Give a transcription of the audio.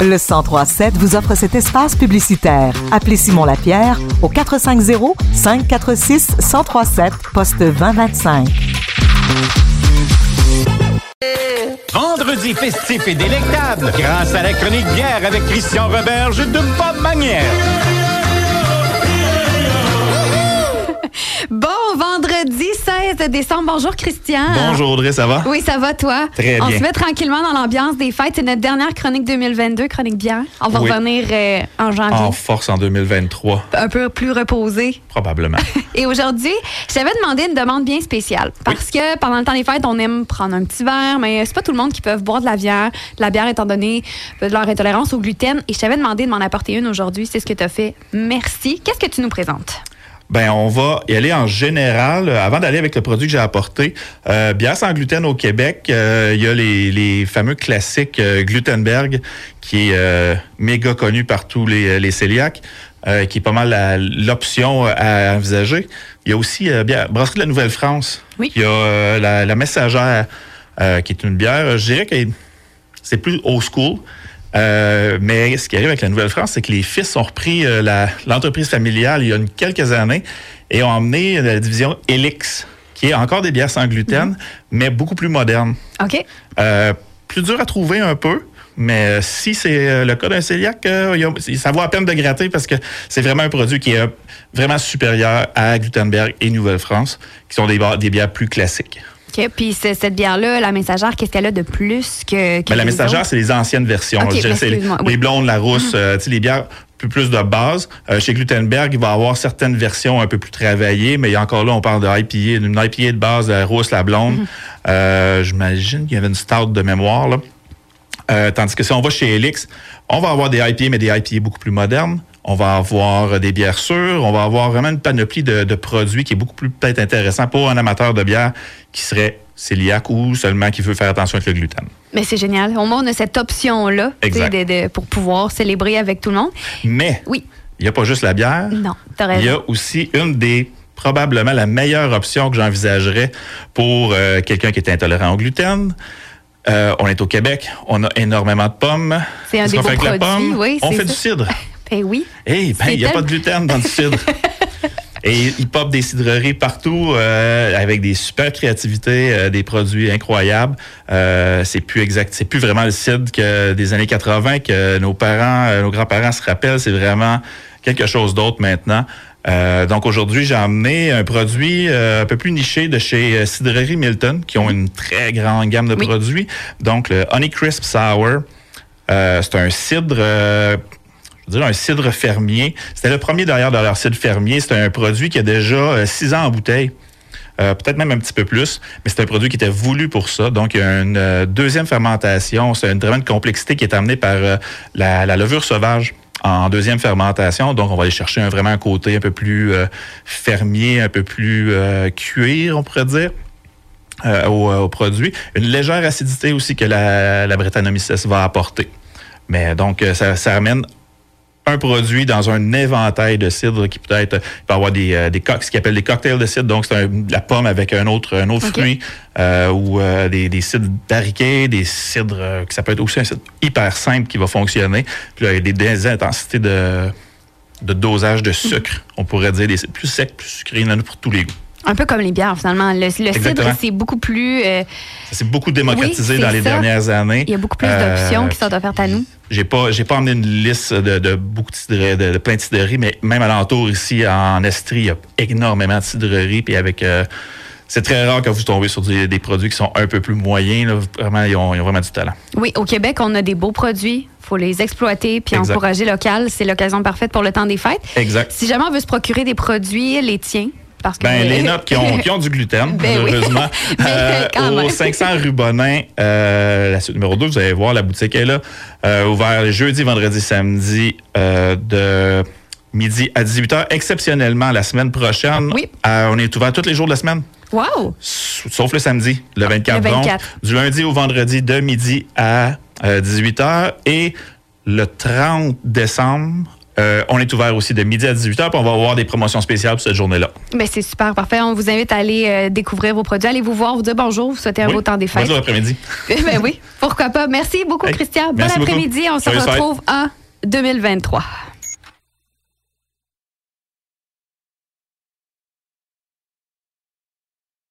Le 1037 vous offre cet espace publicitaire. Appelez Simon Lapierre au 450 546 1037 poste 2025. Vendredi festif et délectable grâce à la chronique bière avec Christian Roberge de Bob Manière. 16 décembre. Bonjour, Christian. Bonjour Audrey, ça va? Oui, ça va, toi? Très On bien. se met tranquillement dans l'ambiance des fêtes. C'est notre dernière chronique 2022, chronique bière. On va Oui. revenir euh, en janvier, En force en 2023, un peu plus reposé. probablement. Et aujourd'hui, je t'avais demandé une demande bien spéciale. Parce que pendant le temps des fêtes, on aime prendre un petit verre, mais c'est pas tout le monde qui peut boire de la bière, de la bière étant donné de leur intolérance au gluten. Et je t'avais demandé de m'en apporter une aujourd'hui. C'est ce que tu as fait. Merci. Qu'est-ce que tu nous présentes? Ben, on va y aller en général. Euh, Avant d'aller avec le produit que j'ai apporté, euh, bière sans gluten au Québec, euh, il y a les, les fameux classiques euh, Glutenberg, qui est méga connu par tous les, les cœliaques, euh, qui est pas mal l'option à envisager. Il y a aussi euh, bière, Brasserie de la Nouvelle-France. Oui. Il y a euh, la, la Messagère, qui est une bière, je dirais que c'est plus old school. Euh, mais ce qui arrive avec la Nouvelle-France, c'est que les fils ont repris euh, l'entreprise familiale il y a une- quelques années et ont emmené la division Elix, qui est encore des bières sans gluten, mais beaucoup plus moderne. OK? Euh, plus dur à trouver un peu. Mais euh, si c'est euh, le cas d'un cœliaque, euh, ça vaut à peine de gratter parce que c'est vraiment un produit qui est euh, vraiment supérieur à Glutenberg et Nouvelle-France, qui sont des bières plus classiques. OK. Puis cette bière-là, la messagère, qu'est-ce qu'elle a de plus que. que Mais la messagère, c'est les anciennes versions. C'est les, excuse-moi, oui. les blondes, la rousse, euh, tu sais, les bières plus, plus de base. Euh, chez Glutenberg, il va y avoir certaines versions un peu plus travaillées, mais encore là, on parle de IPA, d'une IPA de base, la rousse, la blonde. Mhm. Euh, J'imagine qu'il y avait une stout de mémoire. Là. Euh, tandis que si on va chez Elix, on va avoir des IPA, mais des IPA beaucoup plus modernes. On va avoir des bières sûres. On va avoir vraiment une panoplie de, de produits qui est beaucoup plus peut-être intéressant pour un amateur de bière qui serait cœliaque ou seulement qui veut faire attention avec le gluten. Mais c'est génial. Au moins, on a cette option-là pour pouvoir célébrer avec tout le monde. Mais Oui. il n'y a pas juste la bière. Non, t'as Il y raison. a aussi une des probablement la meilleure option que j'envisagerais pour euh, quelqu'un qui est intolérant au gluten. Euh, on est au Québec, on a énormément de pommes. C'est un des beaux produits, pomme? oui, on fait ça. du cidre. Ben oui. Hey, ben, il n'y a pas de gluten dans le cidre. Et ils popent des cidreries partout euh, avec des super créativités, euh, des produits incroyables. Euh, c'est plus exact, c'est plus vraiment le cidre que des années 80 que nos parents, nos grands-parents se rappellent. C'est vraiment quelque chose d'autre maintenant. Euh, donc aujourd'hui, j'ai emmené un produit euh, un peu plus niché de chez Cidrerie Milton, qui ont une très grande gamme de Oui. produits. Donc le Honey Crisp Sour, euh, c'est un cidre un cidre fermier. C'était le premier d'ailleurs de leur cidre fermier. C'est un produit qui a déjà euh, six ans en bouteille. Euh, peut-être même un petit peu plus, mais c'est un produit qui était voulu pour ça. Donc, il y a une euh, deuxième fermentation. C'est une vraiment une complexité qui est amenée par la, levure sauvage en deuxième fermentation. Donc, on va aller chercher un, vraiment un côté un peu plus fermier, un peu plus cuir, on pourrait dire. au, produit. Une légère acidité aussi que la, la va apporter. Mais donc, ça, ça amène un produit dans un éventail de cidre qui peut être, il peut avoir des, euh, des ce qu'ils appellent des cocktails de cidre, donc c'est la pomme avec un autre, un autre fruit, euh, ou euh, des, des cidres barriqués, des cidres, euh, que ça peut être aussi un cidre hyper simple qui va fonctionner. Puis là, il y a des, des intensités de, de dosage de sucre, on pourrait dire, des cidres plus secs, plus sucrés, il y en a pour tous les goûts. Un peu comme les bières, finalement. Le, le cidre, c'est beaucoup plus. euh, Ça s'est beaucoup démocratisé Oui, dans c'est les ça. dernières années. il y a beaucoup plus Euh, d'options qui sont offertes à nous. J'ai pas, j'ai pas emmené une liste de, de beaucoup de cidreries, de, de plein de cidreries, mais même alentour ici en Estrie, il y a énormément de cidreries. Puis avec, euh, c'est très rare que vous tombez sur des, des produits qui sont un peu plus moyens. là. Vraiment, ils ont, ils ont vraiment du talent. Oui, au Québec, on a des beaux produits. faut les exploiter puis Exact. encourager local. C'est l'occasion parfaite pour le temps des fêtes. Exact. Si jamais on veut se procurer des produits, les tiens. Parce que Ben, les notes qui ont, qui ont du gluten, Ben malheureusement. Quand au même. 500 rue Bonin, euh, la suite numéro 2, vous allez voir, la boutique est là. Euh, ouvert jeudi, vendredi, samedi euh, de midi à 18h. Exceptionnellement, la semaine prochaine, Oui. euh, on est ouvert tous les jours de la semaine. Wow! Sauf le samedi, le 24, Le donc. 24. Du lundi au vendredi de midi à 18h. Et le 30 décembre, Euh, on est ouvert aussi de midi à 18h, puis on va avoir des promotions spéciales pour cette journée-là. Ben, c'est super, parfait. On vous invite à aller euh, découvrir vos produits, allez vous voir, vous dire bonjour, vous souhaitez un Oui. beau temps des fêtes. Bonjour après-midi. ben oui, pourquoi pas. Merci beaucoup, Hey, Christian. Bon après-midi. On se retrouve en 2023.